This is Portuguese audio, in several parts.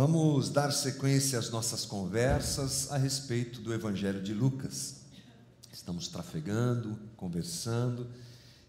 Vamos dar sequência às nossas conversas a respeito do Evangelho de Lucas. Estamos trafegando, conversando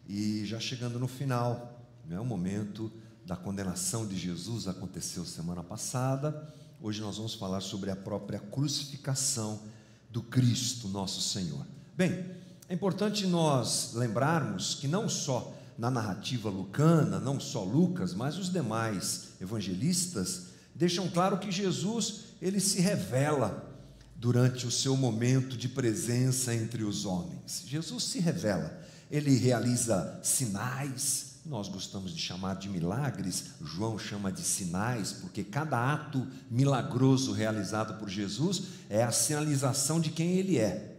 e já chegando no final, é O momento da condenação de Jesus aconteceu semana passada. Hoje nós vamos falar sobre a própria crucificação do Cristo, nosso Senhor. Bem, é importante nós lembrarmos que não só na narrativa lucana, não só Lucas, mas os demais evangelistas deixam claro que Jesus, ele se revela durante o seu momento de presença entre os homens. Jesus se revela, ele realiza sinais, nós gostamos de chamar de milagres, João chama de sinais, porque cada ato milagroso realizado por Jesus é a sinalização de quem ele é.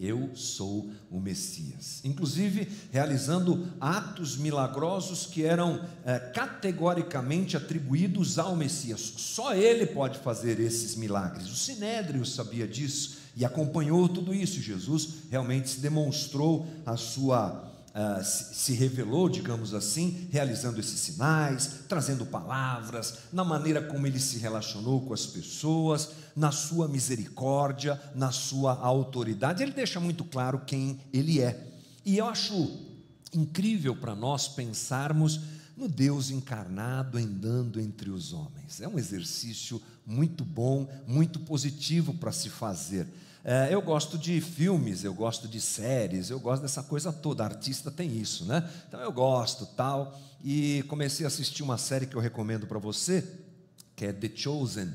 Eu sou o Messias. Inclusive, realizando atos milagrosos que eram é, categoricamente atribuídos ao Messias. Só ele pode fazer esses milagres. O Sinédrio sabia disso e acompanhou tudo isso. Jesus realmente se demonstrou a sua Uh, se revelou, digamos assim, realizando esses sinais, trazendo palavras, na maneira como ele se relacionou com as pessoas, na sua misericórdia, na sua autoridade. Ele deixa muito claro quem ele é. E eu acho incrível para nós pensarmos no Deus encarnado andando entre os homens. É um exercício muito bom, muito positivo para se fazer. É, eu gosto de filmes, eu gosto de séries, eu gosto dessa coisa toda. Artista tem isso, né? Então eu gosto tal. E comecei a assistir uma série que eu recomendo para você, que é The Chosen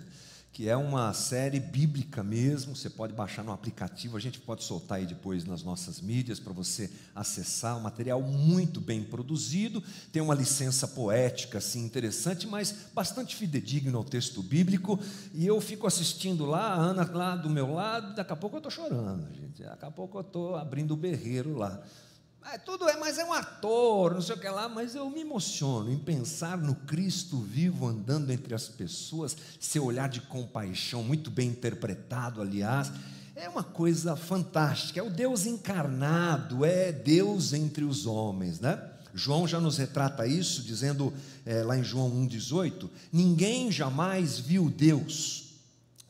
que é uma série bíblica mesmo, você pode baixar no aplicativo, a gente pode soltar aí depois nas nossas mídias para você acessar, um material muito bem produzido, tem uma licença poética assim interessante, mas bastante fidedigno ao texto bíblico, e eu fico assistindo lá, a Ana lá do meu lado, daqui a pouco eu estou chorando, gente, daqui a pouco eu estou abrindo o berreiro lá, é, tudo é, mas é um ator, não sei o que lá, mas eu me emociono em pensar no Cristo vivo andando entre as pessoas, seu olhar de compaixão, muito bem interpretado, aliás, é uma coisa fantástica, é o Deus encarnado, é Deus entre os homens, né? João já nos retrata isso, dizendo é, lá em João 1,18: ninguém jamais viu Deus,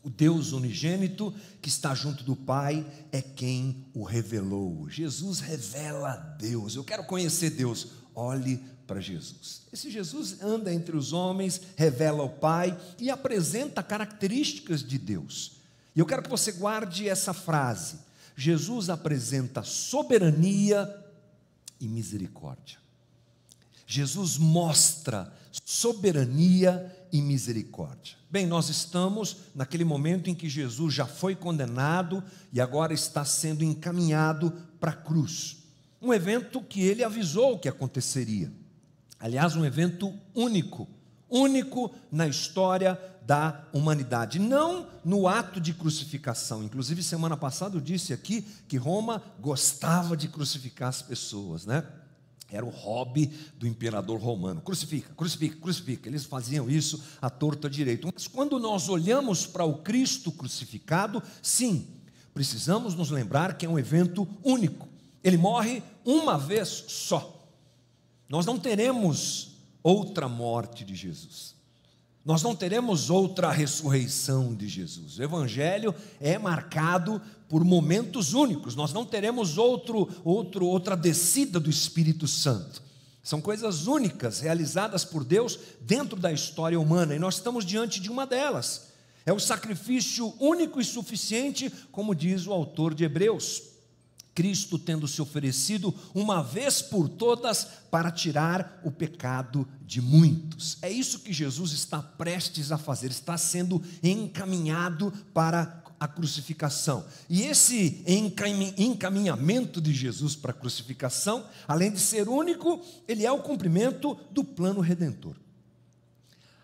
o Deus unigênito que está junto do Pai é quem o revelou. Jesus revela Deus. Eu quero conhecer Deus. Olhe para Jesus. Esse Jesus anda entre os homens, revela o Pai e apresenta características de Deus. E eu quero que você guarde essa frase. Jesus apresenta soberania e misericórdia. Jesus mostra soberania e misericórdia. Bem, nós estamos naquele momento em que Jesus já foi condenado e agora está sendo encaminhado para a cruz. Um evento que ele avisou que aconteceria. Aliás, um evento único, único na história da humanidade, não no ato de crucificação. Inclusive, semana passada eu disse aqui que Roma gostava de crucificar as pessoas, né? Era o hobby do imperador romano. Crucifica, crucifica, crucifica. Eles faziam isso à torta direito. Mas quando nós olhamos para o Cristo crucificado, sim, precisamos nos lembrar que é um evento único. Ele morre uma vez só. Nós não teremos outra morte de Jesus. Nós não teremos outra ressurreição de Jesus. O Evangelho é marcado por momentos únicos. Nós não teremos outro, outro, outra descida do Espírito Santo. São coisas únicas realizadas por Deus dentro da história humana e nós estamos diante de uma delas. É o sacrifício único e suficiente, como diz o autor de Hebreus. Cristo tendo se oferecido uma vez por todas para tirar o pecado de muitos. É isso que Jesus está prestes a fazer, está sendo encaminhado para a crucificação. E esse encaminhamento de Jesus para a crucificação, além de ser único, ele é o cumprimento do plano redentor.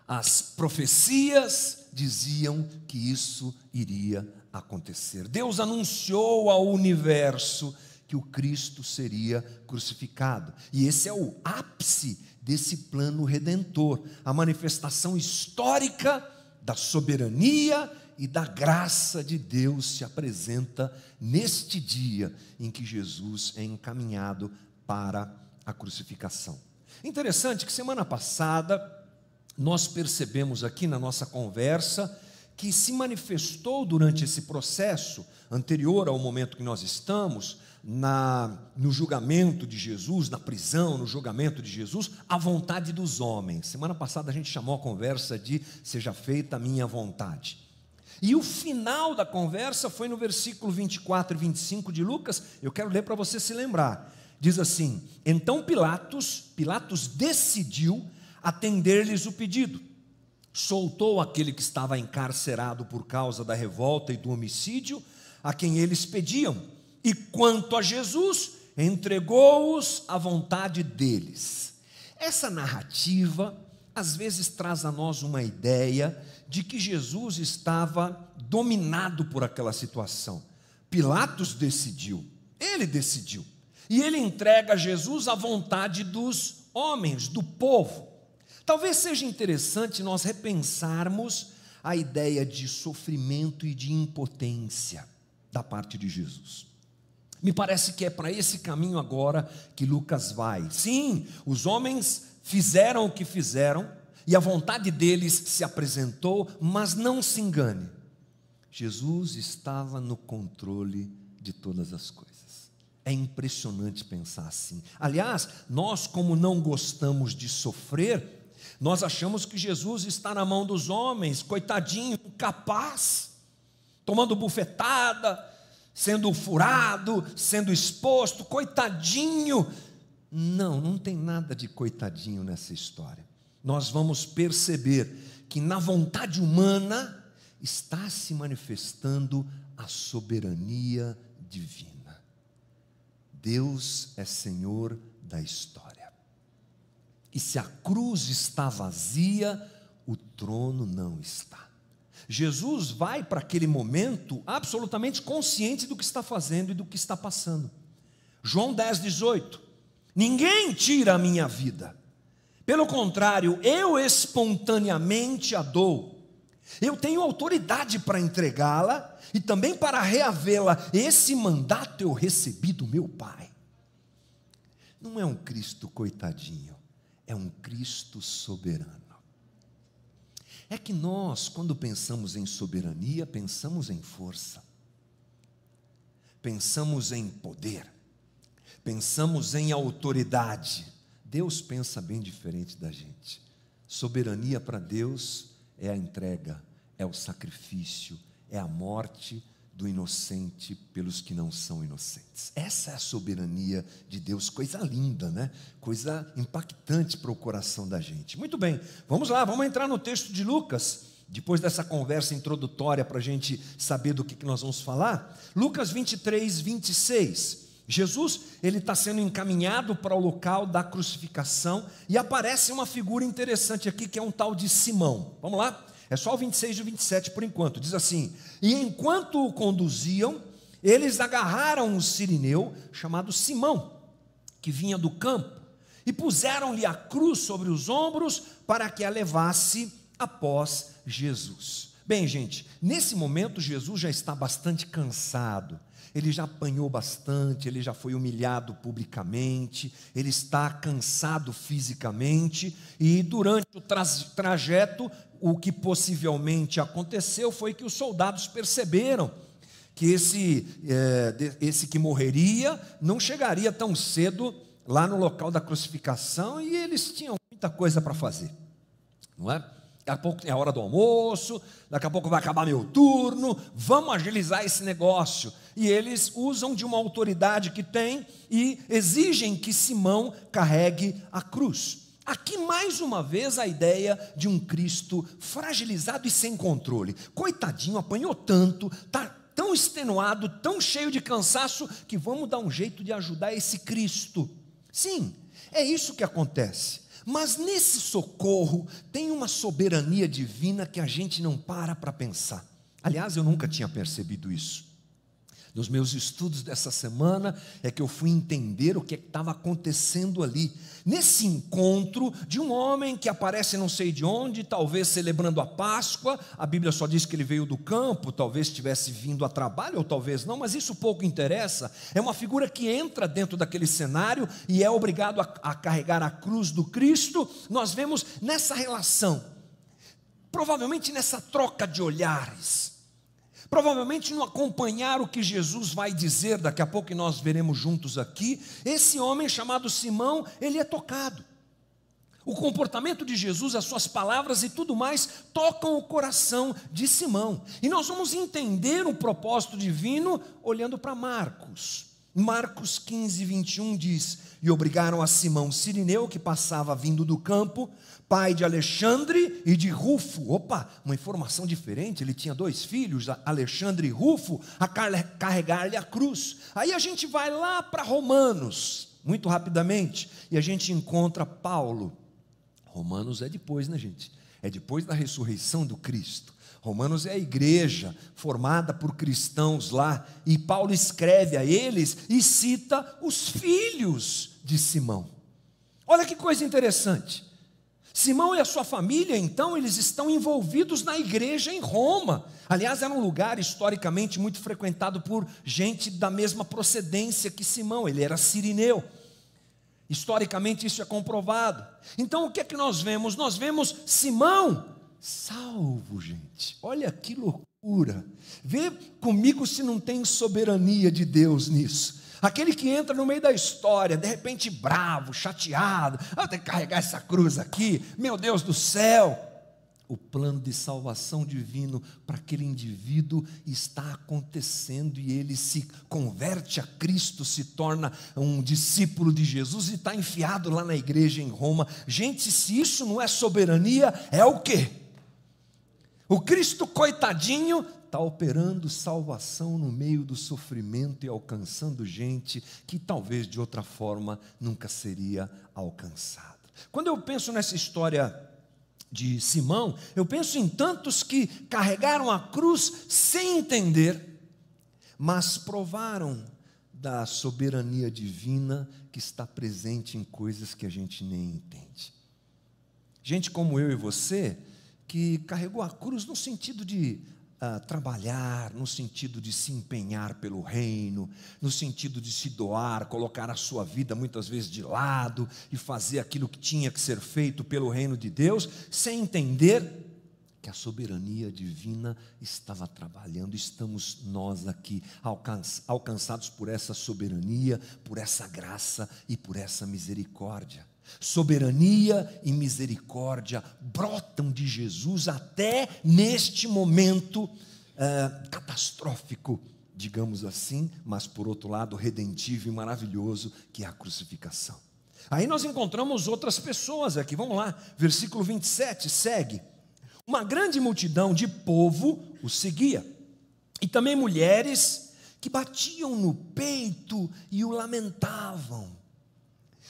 As profecias diziam que isso iria acontecer. Deus anunciou ao universo que o Cristo seria crucificado. E esse é o ápice desse plano redentor, a manifestação histórica da soberania e da graça de Deus se apresenta neste dia em que Jesus é encaminhado para a crucificação. Interessante que semana passada nós percebemos aqui na nossa conversa que se manifestou durante esse processo anterior ao momento que nós estamos, na, no julgamento de Jesus, na prisão, no julgamento de Jesus, a vontade dos homens. Semana passada a gente chamou a conversa de seja feita a minha vontade. E o final da conversa foi no versículo 24 e 25 de Lucas, eu quero ler para você se lembrar. Diz assim: Então Pilatos, Pilatos decidiu atender-lhes o pedido. Soltou aquele que estava encarcerado por causa da revolta e do homicídio, a quem eles pediam e quanto a Jesus, entregou-os à vontade deles. Essa narrativa às vezes traz a nós uma ideia de que Jesus estava dominado por aquela situação. Pilatos decidiu, ele decidiu. E ele entrega Jesus à vontade dos homens, do povo. Talvez seja interessante nós repensarmos a ideia de sofrimento e de impotência da parte de Jesus. Me parece que é para esse caminho agora que Lucas vai. Sim, os homens fizeram o que fizeram e a vontade deles se apresentou, mas não se engane. Jesus estava no controle de todas as coisas. É impressionante pensar assim. Aliás, nós, como não gostamos de sofrer, nós achamos que Jesus está na mão dos homens, coitadinho, incapaz, tomando bufetada, sendo furado, sendo exposto, coitadinho. Não, não tem nada de coitadinho nessa história. Nós vamos perceber que na vontade humana está se manifestando a soberania divina. Deus é Senhor da história. E se a cruz está vazia, o trono não está. Jesus vai para aquele momento absolutamente consciente do que está fazendo e do que está passando. João 10, 18: Ninguém tira a minha vida, pelo contrário, eu espontaneamente a dou. Eu tenho autoridade para entregá-la e também para reavê-la. Esse mandato eu recebi do meu Pai. Não é um Cristo coitadinho, é um Cristo soberano. É que nós, quando pensamos em soberania, pensamos em força, pensamos em poder, pensamos em autoridade. Deus pensa bem diferente da gente. Soberania para Deus é a entrega, é o sacrifício, é a morte do inocente pelos que não são inocentes. Essa é a soberania de Deus, coisa linda, né? Coisa impactante para o coração da gente. Muito bem, vamos lá, vamos entrar no texto de Lucas. Depois dessa conversa introdutória para a gente saber do que, que nós vamos falar, Lucas 23, 26. Jesus ele está sendo encaminhado para o local da crucificação e aparece uma figura interessante aqui que é um tal de Simão. Vamos lá? É só o 26 e o 27 por enquanto. Diz assim: E enquanto o conduziam, eles agarraram um sirineu chamado Simão, que vinha do campo, e puseram-lhe a cruz sobre os ombros para que a levasse após Jesus. Bem, gente, nesse momento Jesus já está bastante cansado ele já apanhou bastante, ele já foi humilhado publicamente, ele está cansado fisicamente, e durante o tra trajeto, o que possivelmente aconteceu foi que os soldados perceberam que esse, é, esse que morreria não chegaria tão cedo lá no local da crucificação e eles tinham muita coisa para fazer, não é? Daqui a pouco tem a hora do almoço, daqui a pouco vai acabar meu turno, vamos agilizar esse negócio. E eles usam de uma autoridade que tem e exigem que Simão carregue a cruz. Aqui mais uma vez a ideia de um Cristo fragilizado e sem controle. Coitadinho, apanhou tanto, está tão extenuado, tão cheio de cansaço, que vamos dar um jeito de ajudar esse Cristo. Sim, é isso que acontece. Mas nesse socorro tem uma soberania divina que a gente não para para pensar. Aliás, eu nunca tinha percebido isso. Nos meus estudos dessa semana é que eu fui entender o que estava acontecendo ali. Nesse encontro de um homem que aparece não sei de onde, talvez celebrando a Páscoa, a Bíblia só diz que ele veio do campo, talvez tivesse vindo a trabalho ou talvez não, mas isso pouco interessa. É uma figura que entra dentro daquele cenário e é obrigado a, a carregar a cruz do Cristo. Nós vemos nessa relação, provavelmente nessa troca de olhares provavelmente não acompanhar o que Jesus vai dizer, daqui a pouco que nós veremos juntos aqui, esse homem chamado Simão, ele é tocado. O comportamento de Jesus, as suas palavras e tudo mais tocam o coração de Simão. E nós vamos entender o propósito divino olhando para Marcos. Marcos 15, 21 diz: E obrigaram a Simão Sirineu, que passava vindo do campo, pai de Alexandre e de Rufo. Opa, uma informação diferente. Ele tinha dois filhos, Alexandre e Rufo, a carregar-lhe a cruz. Aí a gente vai lá para Romanos, muito rapidamente, e a gente encontra Paulo. Romanos é depois, né, gente? É depois da ressurreição do Cristo. Romanos é a igreja formada por cristãos lá, e Paulo escreve a eles e cita os filhos de Simão. Olha que coisa interessante. Simão e a sua família, então, eles estão envolvidos na igreja em Roma. Aliás, era um lugar historicamente muito frequentado por gente da mesma procedência que Simão, ele era sirineu. Historicamente isso é comprovado. Então o que é que nós vemos? Nós vemos Simão salvo, gente. Olha que loucura. Vê comigo se não tem soberania de Deus nisso. Aquele que entra no meio da história, de repente bravo, chateado, ah, tem que carregar essa cruz aqui, meu Deus do céu. O plano de salvação divino para aquele indivíduo está acontecendo e ele se converte a Cristo, se torna um discípulo de Jesus e está enfiado lá na igreja em Roma. Gente, se isso não é soberania, é o quê? O Cristo coitadinho está operando salvação no meio do sofrimento e alcançando gente que talvez de outra forma nunca seria alcançada. Quando eu penso nessa história de Simão, eu penso em tantos que carregaram a cruz sem entender, mas provaram da soberania divina que está presente em coisas que a gente nem entende. Gente como eu e você, que carregou a cruz no sentido de uh, trabalhar, no sentido de se empenhar pelo reino, no sentido de se doar, colocar a sua vida muitas vezes de lado e fazer aquilo que tinha que ser feito pelo reino de Deus, sem entender que a soberania divina estava trabalhando, estamos nós aqui alcançados por essa soberania, por essa graça e por essa misericórdia. Soberania e misericórdia brotam de Jesus até neste momento uh, catastrófico, digamos assim, mas por outro lado redentivo e maravilhoso, que é a crucificação. Aí nós encontramos outras pessoas aqui, vamos lá, versículo 27 segue. Uma grande multidão de povo o seguia, e também mulheres que batiam no peito e o lamentavam.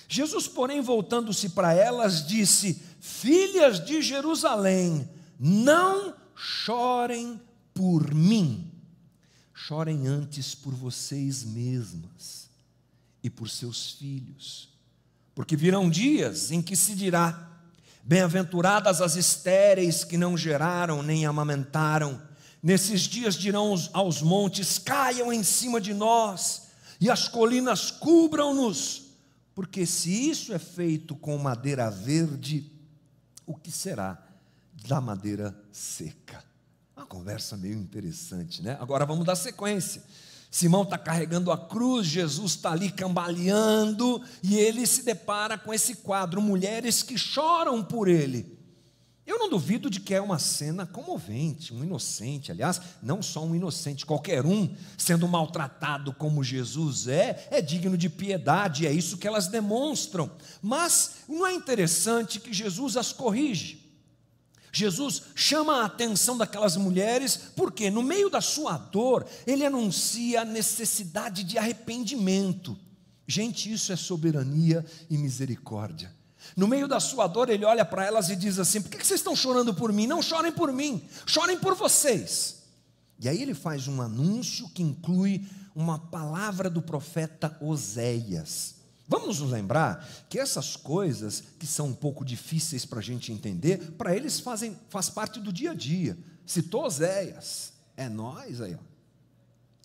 Jesus, porém, voltando-se para elas, disse: Filhas de Jerusalém, não chorem por mim, chorem antes por vocês mesmas e por seus filhos, porque virão dias em que se dirá: Bem-aventuradas as estéreis que não geraram nem amamentaram. Nesses dias dirão aos montes: Caiam em cima de nós, e as colinas cubram-nos porque se isso é feito com madeira verde, o que será da madeira seca? Uma conversa meio interessante, né? Agora vamos dar sequência. Simão está carregando a cruz, Jesus está ali cambaleando, e ele se depara com esse quadro: mulheres que choram por ele. Eu não duvido de que é uma cena comovente, um inocente, aliás, não só um inocente, qualquer um sendo maltratado como Jesus é, é digno de piedade, é isso que elas demonstram. Mas não é interessante que Jesus as corrige. Jesus chama a atenção daquelas mulheres, porque no meio da sua dor, ele anuncia a necessidade de arrependimento. Gente, isso é soberania e misericórdia. No meio da sua dor, ele olha para elas e diz assim: Por que vocês estão chorando por mim? Não chorem por mim, chorem por vocês. E aí ele faz um anúncio que inclui uma palavra do profeta Oséias. Vamos nos lembrar que essas coisas que são um pouco difíceis para a gente entender, para eles fazem faz parte do dia a dia. Citou Oséias, é nós aí, ó.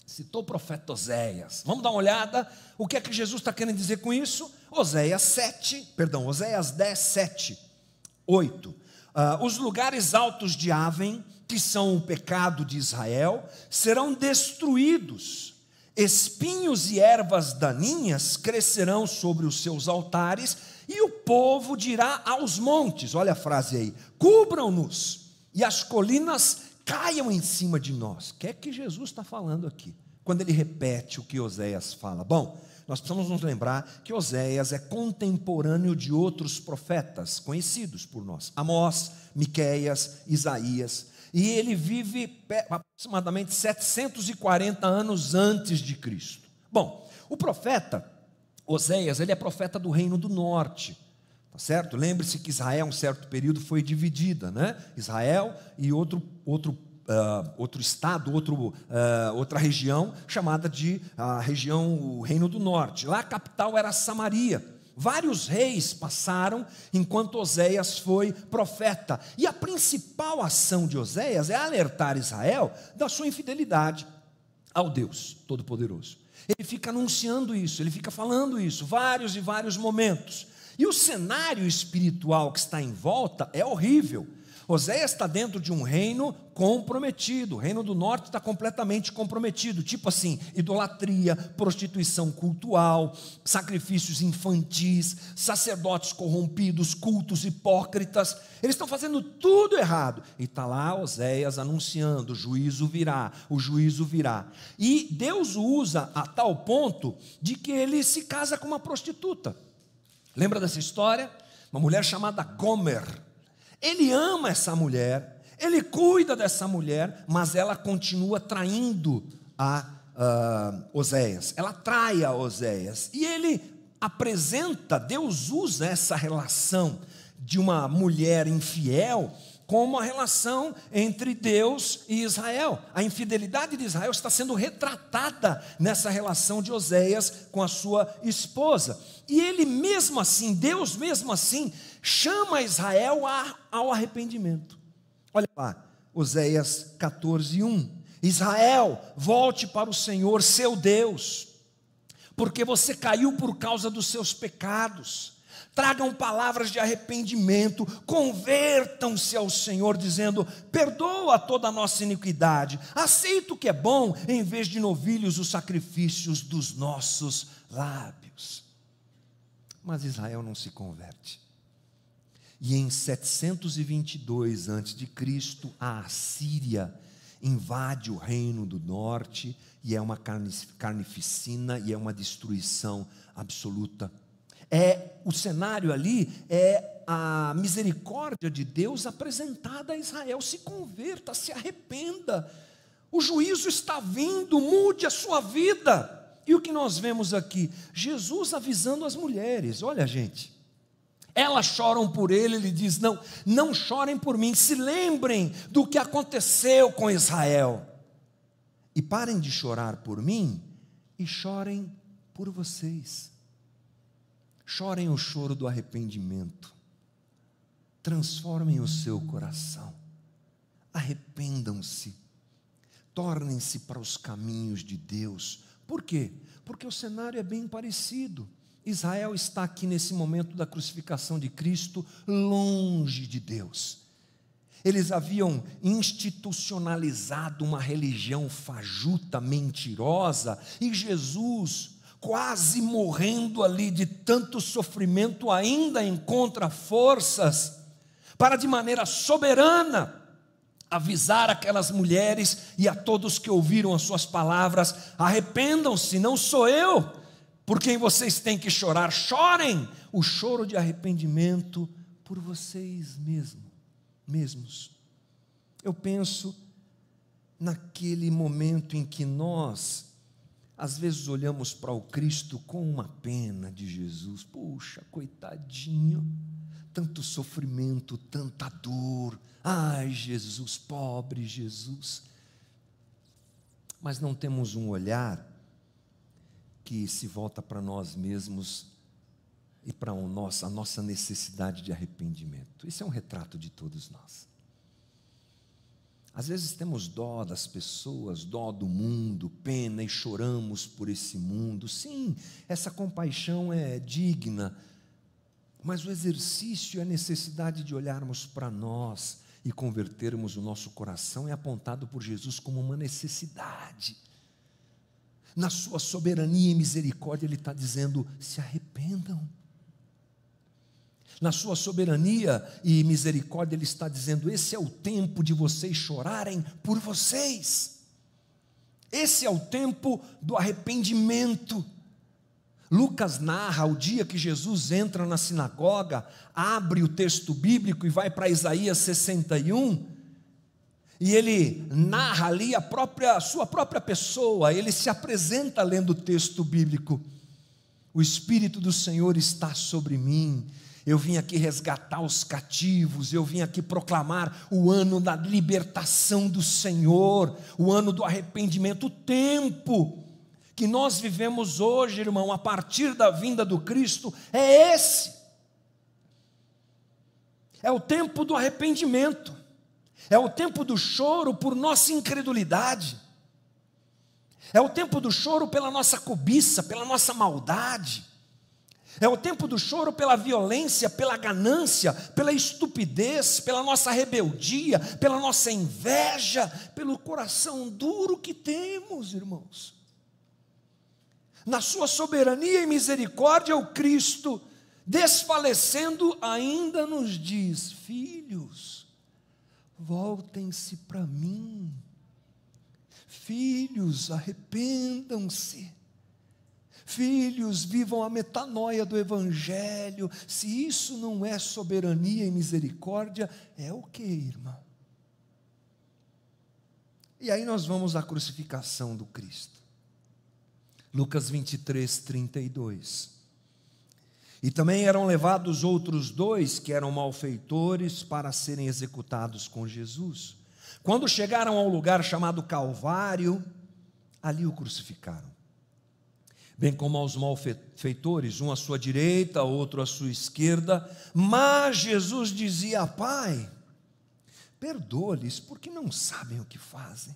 Citou o profeta Oséias. Vamos dar uma olhada. O que é que Jesus está querendo dizer com isso? Oséias 7, perdão, Oséias 10, 7, 8. Uh, os lugares altos de Aven, que são o pecado de Israel, serão destruídos. Espinhos e ervas daninhas crescerão sobre os seus altares, e o povo dirá aos montes: olha a frase aí, cubram-nos, e as colinas caiam em cima de nós. O que é que Jesus está falando aqui? Quando ele repete o que Oséias fala. Bom, nós precisamos nos lembrar que Oséias é contemporâneo de outros profetas conhecidos por nós: Amós, Miqueias, Isaías. E ele vive aproximadamente 740 anos antes de Cristo. Bom, o profeta Oséias, ele é profeta do reino do norte. Tá certo? Lembre-se que Israel, um certo período, foi dividida, né? Israel e outro, outro, uh, outro estado, outro, uh, outra região, chamada de uh, região, o Reino do Norte. Lá a capital era Samaria. Vários reis passaram enquanto Oséias foi profeta. E a principal ação de Oséias é alertar Israel da sua infidelidade ao Deus Todo-Poderoso. Ele fica anunciando isso, ele fica falando isso, vários e vários momentos. E o cenário espiritual que está em volta é horrível. Oséias está dentro de um reino comprometido, o reino do norte está completamente comprometido, tipo assim, idolatria, prostituição cultural, sacrifícios infantis, sacerdotes corrompidos, cultos hipócritas, eles estão fazendo tudo errado. E está lá Oséias anunciando: o juízo virá, o juízo virá. E Deus o usa a tal ponto de que ele se casa com uma prostituta. Lembra dessa história? Uma mulher chamada Gomer. Ele ama essa mulher, ele cuida dessa mulher, mas ela continua traindo a uh, Oséias. Ela trai a Oséias. E ele apresenta, Deus usa essa relação de uma mulher infiel como a relação entre Deus e Israel. A infidelidade de Israel está sendo retratada nessa relação de Oséias com a sua esposa. E ele mesmo assim, Deus mesmo assim, chama Israel ao arrependimento. Olha lá, Oséias 14, 1. Israel, volte para o Senhor, seu Deus, porque você caiu por causa dos seus pecados tragam palavras de arrependimento, convertam-se ao Senhor, dizendo: perdoa toda a nossa iniquidade, aceita o que é bom, em vez de novilhos, os sacrifícios dos nossos lábios. Mas Israel não se converte. E em 722 a.C., a Assíria invade o reino do norte e é uma carnificina e é uma destruição absoluta é o cenário ali é a misericórdia de Deus apresentada a Israel. Se converta, se arrependa. O juízo está vindo, mude a sua vida. E o que nós vemos aqui? Jesus avisando as mulheres: olha, gente, elas choram por ele, ele diz: não, não chorem por mim, se lembrem do que aconteceu com Israel. E parem de chorar por mim e chorem por vocês. Chorem o choro do arrependimento. Transformem o seu coração. Arrependam-se. Tornem-se para os caminhos de Deus. Por quê? Porque o cenário é bem parecido. Israel está aqui nesse momento da crucificação de Cristo, longe de Deus. Eles haviam institucionalizado uma religião fajuta, mentirosa, e Jesus quase morrendo ali de tanto sofrimento, ainda encontra forças para, de maneira soberana, avisar aquelas mulheres e a todos que ouviram as suas palavras: arrependam-se, não sou eu por quem vocês têm que chorar, chorem o choro de arrependimento por vocês mesmos, mesmos. Eu penso naquele momento em que nós às vezes olhamos para o Cristo com uma pena de Jesus. Puxa, coitadinho, tanto sofrimento, tanta dor. Ai, Jesus, pobre Jesus. mas não temos um olhar que se volta para nós mesmos e para a nossa, necessidade de arrependimento. Isso é um retrato de todos nós. Às vezes temos dó das pessoas, dó do mundo, pena e choramos por esse mundo. Sim, essa compaixão é digna, mas o exercício é a necessidade de olharmos para nós e convertermos o nosso coração é apontado por Jesus como uma necessidade. Na sua soberania e misericórdia, Ele está dizendo: se arrependam. Na sua soberania e misericórdia, Ele está dizendo: esse é o tempo de vocês chorarem por vocês. Esse é o tempo do arrependimento. Lucas narra o dia que Jesus entra na sinagoga, abre o texto bíblico e vai para Isaías 61, e ele narra ali a própria a sua própria pessoa, ele se apresenta lendo o texto bíblico. O espírito do Senhor está sobre mim. Eu vim aqui resgatar os cativos, eu vim aqui proclamar o ano da libertação do Senhor, o ano do arrependimento, o tempo que nós vivemos hoje, irmão, a partir da vinda do Cristo, é esse. É o tempo do arrependimento, é o tempo do choro por nossa incredulidade, é o tempo do choro pela nossa cobiça, pela nossa maldade, é o tempo do choro pela violência, pela ganância, pela estupidez, pela nossa rebeldia, pela nossa inveja, pelo coração duro que temos, irmãos na sua soberania e misericórdia, o Cristo, desfalecendo, ainda nos diz: Filhos, voltem-se para mim. Filhos, arrependam-se. Filhos, vivam a metanoia do Evangelho. Se isso não é soberania e misericórdia, é o que, irmão? E aí nós vamos à crucificação do Cristo. Lucas 23, 32. E também eram levados outros dois que eram malfeitores para serem executados com Jesus. Quando chegaram ao lugar chamado Calvário, ali o crucificaram. Bem como aos malfeitores, um à sua direita, outro à sua esquerda. Mas Jesus dizia: Pai, perdoa-lhes, porque não sabem o que fazem.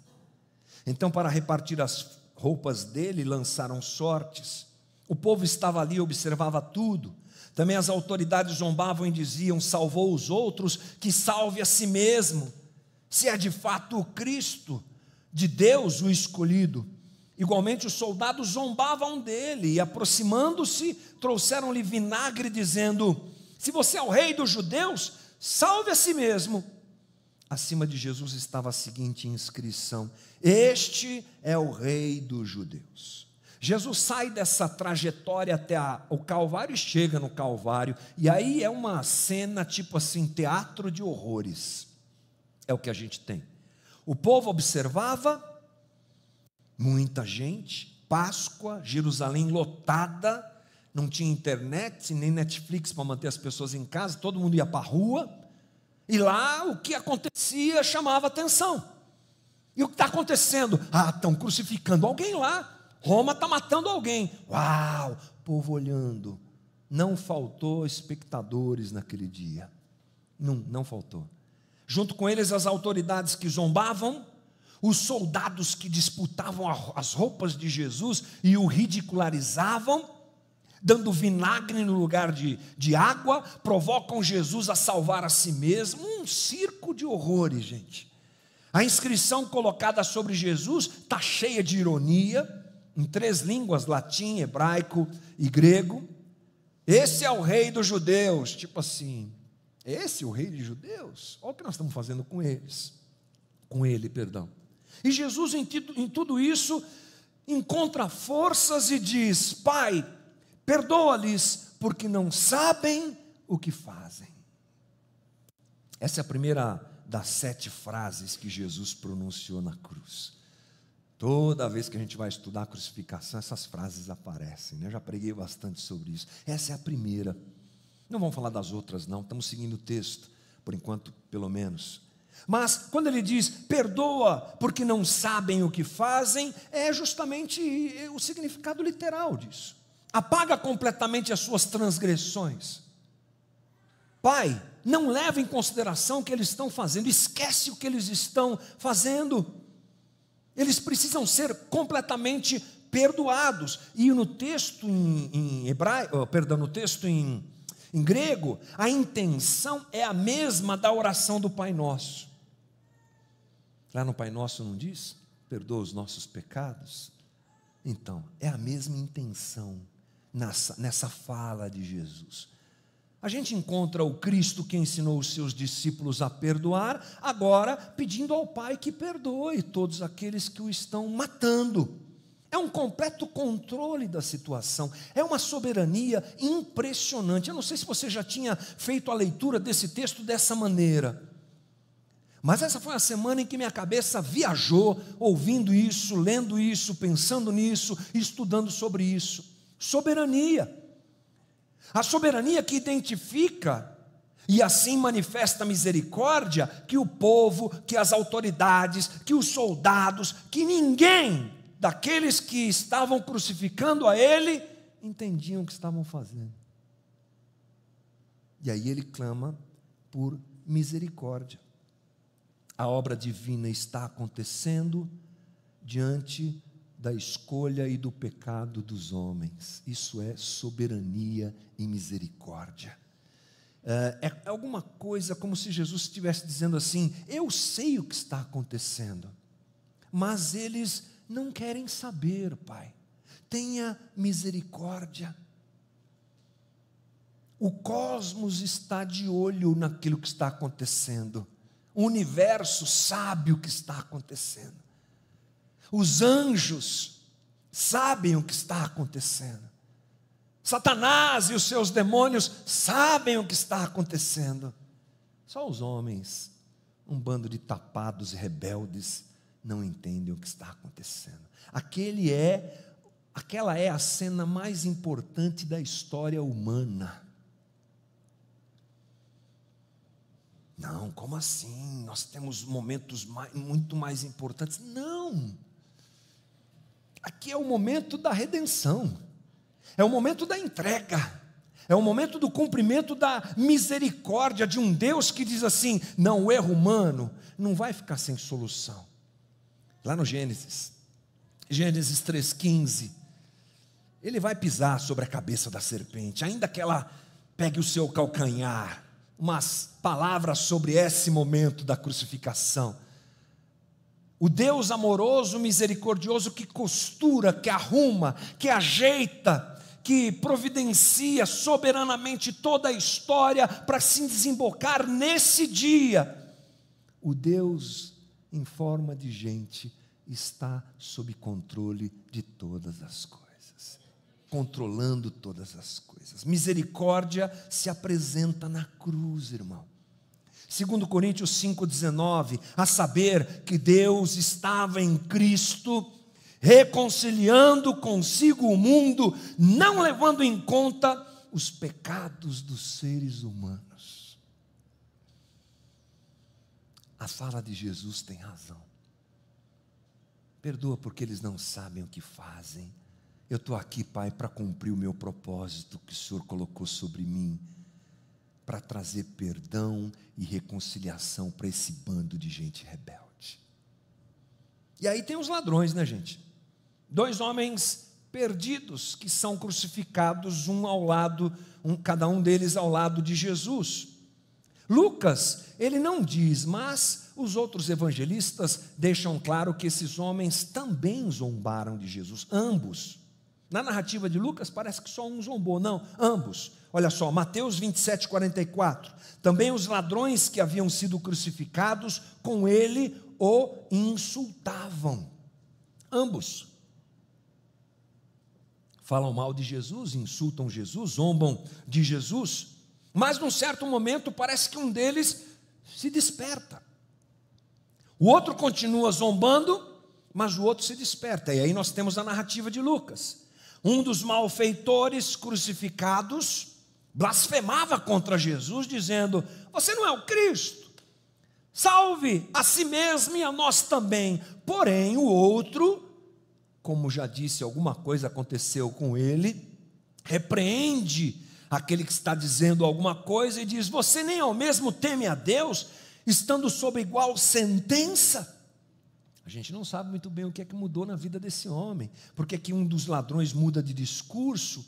Então, para repartir as roupas dele lançaram sortes. O povo estava ali observava tudo. Também as autoridades zombavam e diziam: salvou os outros, que salve a si mesmo. Se é de fato o Cristo, de Deus o escolhido. Igualmente os soldados zombavam dele e, aproximando-se, trouxeram-lhe vinagre, dizendo: Se você é o rei dos judeus, salve a si mesmo. Acima de Jesus estava a seguinte inscrição: Este é o Rei dos Judeus. Jesus sai dessa trajetória até a, o Calvário e chega no Calvário, e aí é uma cena tipo assim, teatro de horrores. É o que a gente tem. O povo observava, muita gente, Páscoa, Jerusalém lotada, não tinha internet, nem Netflix para manter as pessoas em casa, todo mundo ia para a rua e lá o que acontecia chamava atenção. E o que está acontecendo? Ah, estão crucificando alguém lá. Roma está matando alguém. Uau, povo olhando. Não faltou espectadores naquele dia. Não, não faltou. Junto com eles as autoridades que zombavam, os soldados que disputavam as roupas de Jesus e o ridicularizavam dando vinagre no lugar de, de água, provocam Jesus a salvar a si mesmo. Um circo de horrores, gente. A inscrição colocada sobre Jesus está cheia de ironia, em três línguas: latim, hebraico e grego. Esse é o rei dos judeus. Tipo assim, esse é o rei dos judeus? Olha o que nós estamos fazendo com eles. Com ele, perdão. E Jesus, em, em tudo isso, encontra forças e diz: Pai, Perdoa-lhes, porque não sabem o que fazem. Essa é a primeira das sete frases que Jesus pronunciou na cruz. Toda vez que a gente vai estudar a crucificação, essas frases aparecem. Né? Eu já preguei bastante sobre isso. Essa é a primeira. Não vamos falar das outras, não. Estamos seguindo o texto, por enquanto, pelo menos. Mas quando ele diz perdoa porque não sabem o que fazem, é justamente o significado literal disso. Apaga completamente as suas transgressões. Pai, não leva em consideração o que eles estão fazendo, esquece o que eles estão fazendo. Eles precisam ser completamente perdoados. E no texto em, em hebraico, oh, perdão, no texto em, em grego, a intenção é a mesma da oração do Pai Nosso. Lá no Pai Nosso não diz? Perdoa os nossos pecados. Então, é a mesma intenção nessa, nessa fala de Jesus. A gente encontra o Cristo que ensinou os seus discípulos a perdoar, agora pedindo ao Pai que perdoe todos aqueles que o estão matando. É um completo controle da situação, é uma soberania impressionante. Eu não sei se você já tinha feito a leitura desse texto dessa maneira. Mas essa foi a semana em que minha cabeça viajou, ouvindo isso, lendo isso, pensando nisso, estudando sobre isso. Soberania. A soberania que identifica e assim manifesta misericórdia que o povo, que as autoridades, que os soldados, que ninguém daqueles que estavam crucificando a ele entendiam o que estavam fazendo. E aí ele clama por misericórdia. A obra divina está acontecendo diante da escolha e do pecado dos homens. Isso é soberania e misericórdia. É, é alguma coisa como se Jesus estivesse dizendo assim: Eu sei o que está acontecendo, mas eles não querem saber, Pai. Tenha misericórdia. O cosmos está de olho naquilo que está acontecendo. O universo sabe o que está acontecendo. Os anjos sabem o que está acontecendo. Satanás e os seus demônios sabem o que está acontecendo. Só os homens, um bando de tapados e rebeldes, não entendem o que está acontecendo. Aquele é, aquela é a cena mais importante da história humana. Não, como assim? Nós temos momentos mais, muito mais importantes. Não. Aqui é o momento da redenção, é o momento da entrega, é o momento do cumprimento da misericórdia de um Deus que diz assim: não, o erro humano não vai ficar sem solução. Lá no Gênesis, Gênesis 3,15, ele vai pisar sobre a cabeça da serpente, ainda que ela pegue o seu calcanhar, umas palavras sobre esse momento da crucificação o Deus amoroso, misericordioso que costura, que arruma, que ajeita, que providencia soberanamente toda a história para se desembocar nesse dia. O Deus em forma de gente está sob controle de todas as coisas, controlando todas as coisas. Misericórdia se apresenta na cruz, irmão. Segundo Coríntios 5:19, a saber que Deus estava em Cristo reconciliando consigo o mundo, não levando em conta os pecados dos seres humanos. A fala de Jesus tem razão. Perdoa porque eles não sabem o que fazem. Eu estou aqui, Pai, para cumprir o meu propósito que o Senhor colocou sobre mim para trazer perdão e reconciliação para esse bando de gente rebelde. E aí tem os ladrões, né, gente? Dois homens perdidos que são crucificados um ao lado, um, cada um deles ao lado de Jesus. Lucas, ele não diz, mas os outros evangelistas deixam claro que esses homens também zombaram de Jesus, ambos. Na narrativa de Lucas parece que só um zombou, não, ambos. Olha só, Mateus 27, 44. Também os ladrões que haviam sido crucificados com ele o insultavam. Ambos. Falam mal de Jesus, insultam Jesus, zombam de Jesus. Mas num certo momento parece que um deles se desperta. O outro continua zombando, mas o outro se desperta. E aí nós temos a narrativa de Lucas. Um dos malfeitores crucificados blasfemava contra Jesus, dizendo: Você não é o Cristo. salve a si mesmo e a nós também. Porém, o outro, como já disse, alguma coisa aconteceu com ele, repreende aquele que está dizendo alguma coisa e diz: Você nem ao mesmo teme a Deus, estando sob igual sentença? Gente não sabe muito bem o que é que mudou na vida desse homem, porque é que um dos ladrões muda de discurso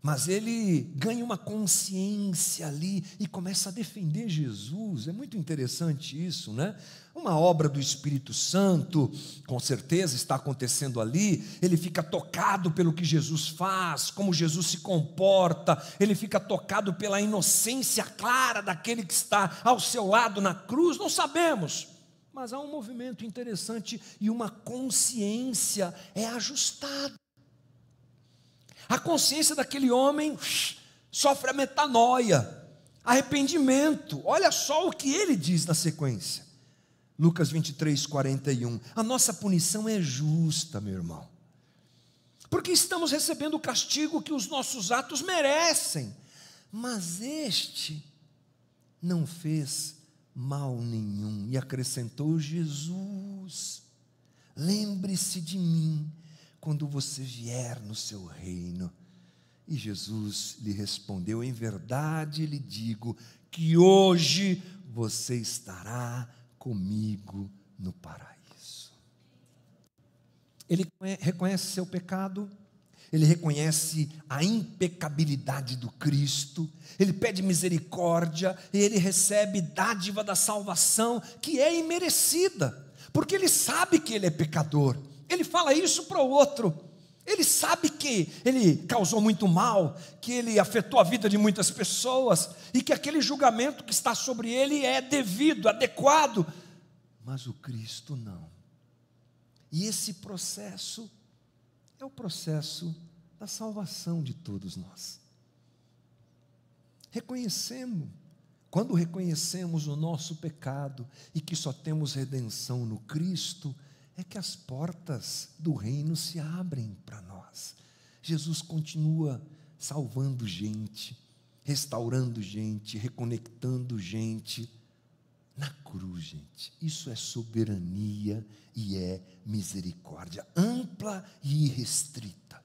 mas ele ganha uma consciência ali e começa a defender Jesus. É muito interessante isso, né? Uma obra do Espírito Santo, com certeza está acontecendo ali. Ele fica tocado pelo que Jesus faz, como Jesus se comporta, ele fica tocado pela inocência clara daquele que está ao seu lado na cruz. Não sabemos, mas há um movimento interessante e uma consciência é ajustada. A consciência daquele homem sofre a metanoia, arrependimento. Olha só o que ele diz na sequência. Lucas 23, 41. A nossa punição é justa, meu irmão, porque estamos recebendo o castigo que os nossos atos merecem, mas este não fez mal nenhum. E acrescentou Jesus: lembre-se de mim quando você vier no seu reino. E Jesus lhe respondeu: Em verdade lhe digo que hoje você estará comigo no paraíso. Ele reconhece seu pecado, ele reconhece a impecabilidade do Cristo, ele pede misericórdia e ele recebe dádiva da salvação que é imerecida, porque ele sabe que ele é pecador. Ele fala isso para o outro. Ele sabe que ele causou muito mal, que ele afetou a vida de muitas pessoas e que aquele julgamento que está sobre ele é devido, adequado. Mas o Cristo não. E esse processo é o processo da salvação de todos nós. Reconhecemos, quando reconhecemos o nosso pecado e que só temos redenção no Cristo, é que as portas do reino se abrem para nós. Jesus continua salvando gente, restaurando gente, reconectando gente na cruz, gente. Isso é soberania e é misericórdia ampla e irrestrita.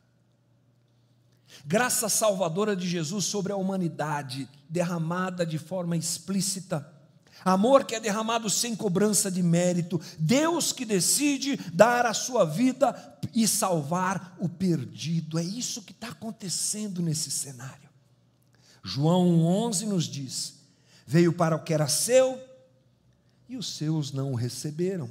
Graça salvadora de Jesus sobre a humanidade, derramada de forma explícita amor que é derramado sem cobrança de mérito, Deus que decide dar a sua vida e salvar o perdido. É isso que está acontecendo nesse cenário. João 11 nos diz: Veio para o que era seu e os seus não o receberam.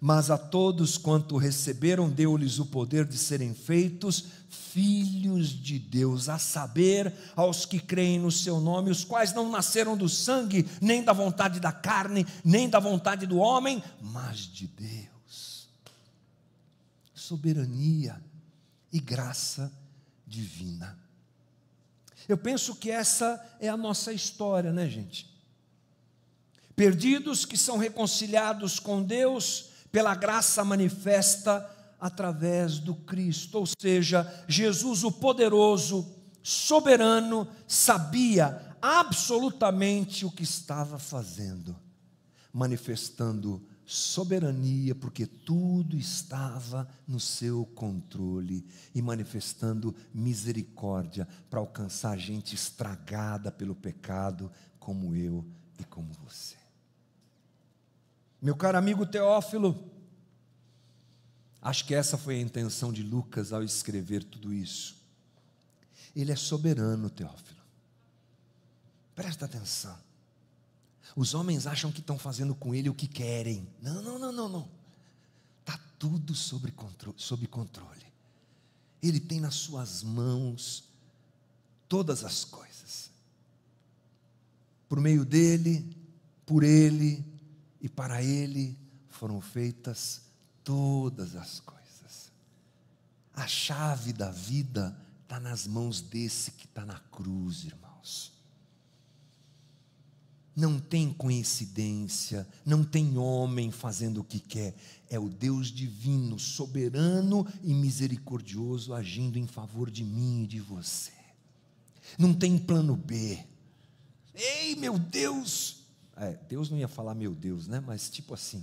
Mas a todos quanto receberam, deu-lhes o poder de serem feitos filhos de Deus, a saber, aos que creem no seu nome, os quais não nasceram do sangue, nem da vontade da carne, nem da vontade do homem, mas de Deus. Soberania e graça divina. Eu penso que essa é a nossa história, né, gente? Perdidos que são reconciliados com Deus pela graça manifesta através do Cristo, ou seja, Jesus, o poderoso, soberano, sabia absolutamente o que estava fazendo, manifestando soberania, porque tudo estava no seu controle, e manifestando misericórdia para alcançar gente estragada pelo pecado, como eu e como você. Meu caro amigo Teófilo, Acho que essa foi a intenção de Lucas ao escrever tudo isso. Ele é soberano, Teófilo. Presta atenção. Os homens acham que estão fazendo com ele o que querem. Não, não, não, não, não. Está tudo sob controle, sob controle. Ele tem nas suas mãos todas as coisas. Por meio dele, por ele e para ele foram feitas todas as coisas. A chave da vida está nas mãos desse que está na cruz, irmãos. Não tem coincidência, não tem homem fazendo o que quer, é o Deus divino, soberano e misericordioso agindo em favor de mim e de você. Não tem plano B. Ei, meu Deus, É, Deus não ia falar meu Deus, né? Mas tipo assim.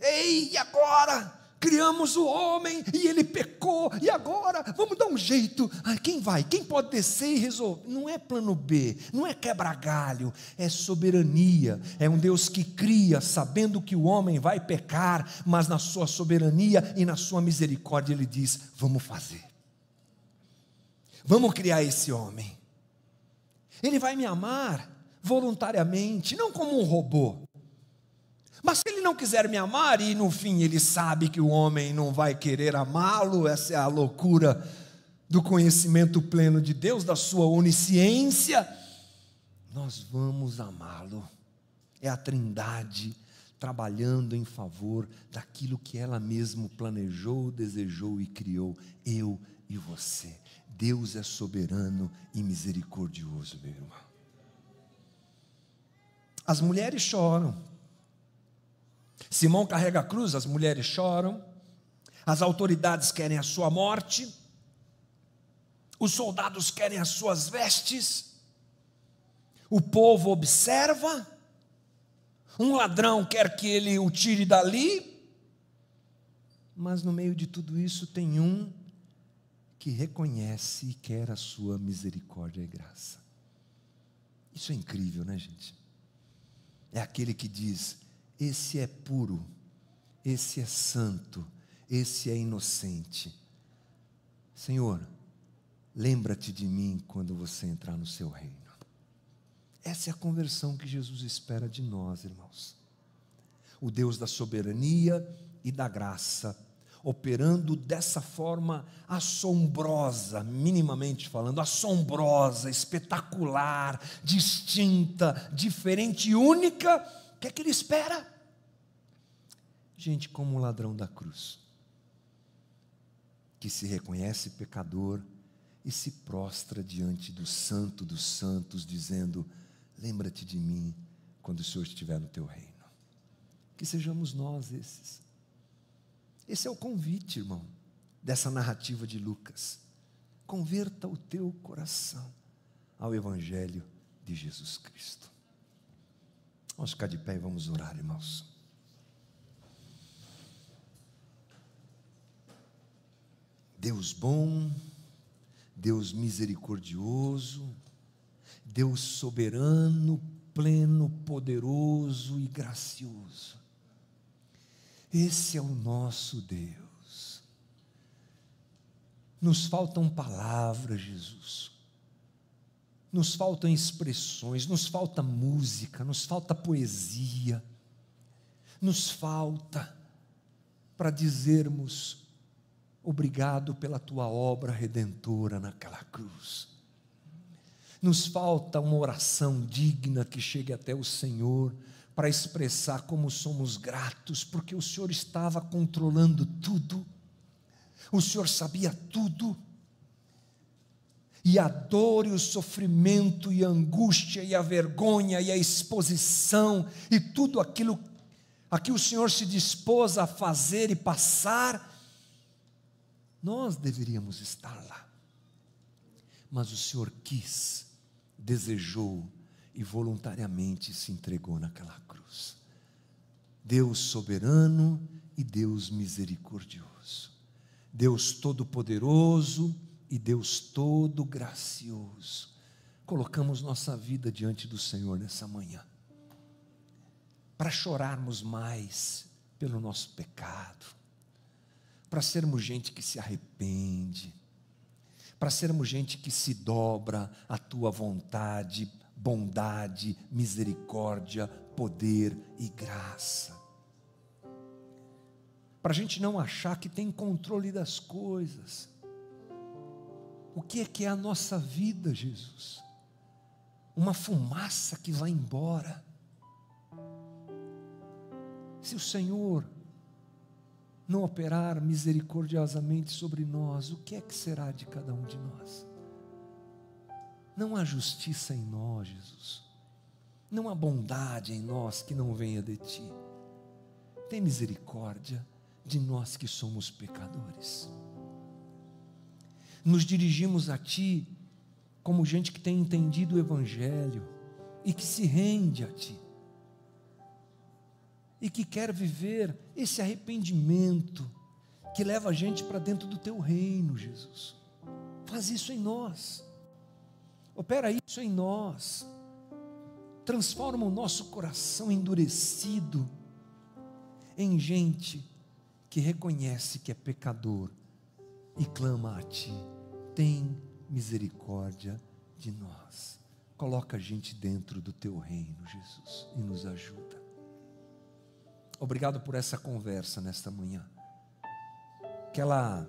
Ei, e agora? Criamos o homem e ele pecou, e agora vamos dar um jeito. Ah, quem vai? Quem pode descer e resolver? Não é plano B, não é quebra-galho, é soberania. É um Deus que cria, sabendo que o homem vai pecar, mas na sua soberania e na sua misericórdia ele diz: vamos fazer. Vamos criar esse homem. Ele vai me amar voluntariamente, não como um robô. Mas se ele não quiser me amar e no fim ele sabe que o homem não vai querer amá-lo, essa é a loucura do conhecimento pleno de Deus, da sua onisciência, nós vamos amá-lo. É a Trindade trabalhando em favor daquilo que ela mesma planejou, desejou e criou, eu e você. Deus é soberano e misericordioso, meu irmão. As mulheres choram. Simão carrega a cruz, as mulheres choram. As autoridades querem a sua morte. Os soldados querem as suas vestes. O povo observa. Um ladrão quer que ele o tire dali. Mas no meio de tudo isso tem um que reconhece e quer a sua misericórdia e graça. Isso é incrível, né, gente? É aquele que diz: esse é puro, esse é santo, esse é inocente. Senhor, lembra-te de mim quando você entrar no seu reino. Essa é a conversão que Jesus espera de nós, irmãos. O Deus da soberania e da graça operando dessa forma assombrosa, minimamente falando, assombrosa, espetacular, distinta, diferente e única, o que é que ele espera? Gente como o ladrão da cruz, que se reconhece pecador e se prostra diante do Santo dos Santos, dizendo: Lembra-te de mim quando o Senhor estiver no teu reino. Que sejamos nós esses esse é o convite, irmão, dessa narrativa de Lucas. Converta o teu coração ao Evangelho de Jesus Cristo. Vamos ficar de pé e vamos orar, irmãos. Deus bom, Deus misericordioso, Deus soberano, pleno, poderoso e gracioso. Esse é o nosso Deus. Nos faltam palavras, Jesus. Nos faltam expressões, nos falta música, nos falta poesia. Nos falta para dizermos obrigado pela tua obra redentora naquela cruz. Nos falta uma oração digna que chegue até o Senhor para expressar como somos gratos, porque o Senhor estava controlando tudo, o Senhor sabia tudo, e a dor e o sofrimento e a angústia e a vergonha e a exposição e tudo aquilo a que o Senhor se dispôs a fazer e passar, nós deveríamos estar lá. Mas o Senhor quis, desejou e voluntariamente se entregou naquela cruz. Deus soberano e Deus misericordioso. Deus todo-poderoso e Deus todo gracioso. Colocamos nossa vida diante do Senhor nessa manhã. Para chorarmos mais pelo nosso pecado, para sermos gente que se arrepende, para sermos gente que se dobra à tua vontade, bondade, misericórdia, poder e graça. Para a gente não achar que tem controle das coisas. O que é que é a nossa vida, Jesus? Uma fumaça que vai embora. Se o Senhor não operar misericordiosamente sobre nós, o que é que será de cada um de nós? Não há justiça em nós, Jesus. Não há bondade em nós que não venha de ti. Tem misericórdia de nós que somos pecadores. Nos dirigimos a ti como gente que tem entendido o Evangelho e que se rende a ti. e que quer viver esse arrependimento que leva a gente para dentro do teu reino, Jesus. Faz isso em nós. Opera isso em nós. Transforma o nosso coração endurecido em gente que reconhece que é pecador e clama a Ti. Tem misericórdia de nós. Coloca a gente dentro do Teu reino, Jesus, e nos ajuda. Obrigado por essa conversa nesta manhã. Que ela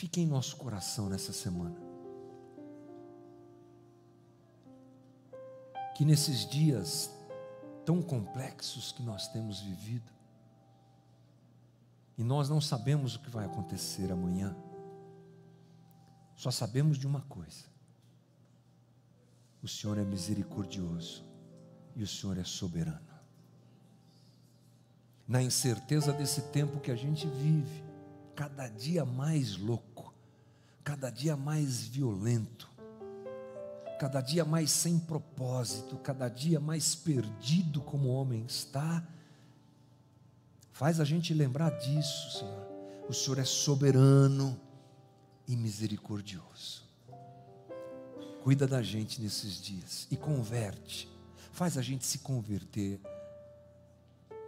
fique em nosso coração nessa semana. Que nesses dias tão complexos que nós temos vivido, e nós não sabemos o que vai acontecer amanhã, só sabemos de uma coisa: o Senhor é misericordioso e o Senhor é soberano. Na incerteza desse tempo que a gente vive, cada dia mais louco, cada dia mais violento, cada dia mais sem propósito, cada dia mais perdido como o homem está, faz a gente lembrar disso, Senhor. O Senhor é soberano e misericordioso. Cuida da gente nesses dias e converte, faz a gente se converter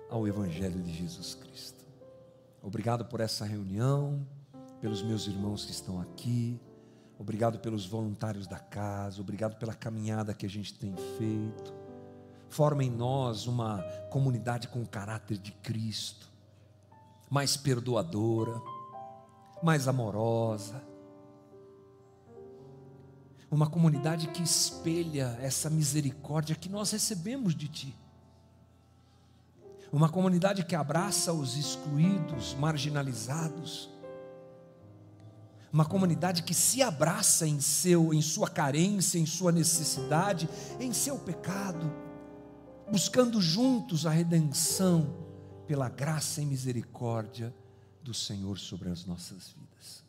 ao Evangelho de Jesus Cristo. Obrigado por essa reunião, pelos meus irmãos que estão aqui, obrigado pelos voluntários da casa, obrigado pela caminhada que a gente tem feito. Forma em nós uma comunidade com o caráter de Cristo, mais perdoadora, mais amorosa, uma comunidade que espelha essa misericórdia que nós recebemos de Ti. Uma comunidade que abraça os excluídos, marginalizados. Uma comunidade que se abraça em seu, em sua carência, em sua necessidade, em seu pecado, buscando juntos a redenção pela graça e misericórdia do Senhor sobre as nossas vidas.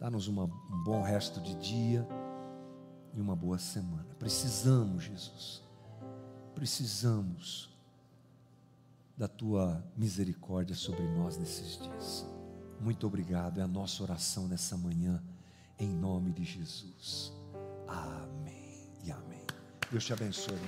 Dá-nos um bom resto de dia e uma boa semana. Precisamos, Jesus, precisamos da tua misericórdia sobre nós nesses dias. Muito obrigado, é a nossa oração nessa manhã, em nome de Jesus. Amém e amém. Deus te abençoe.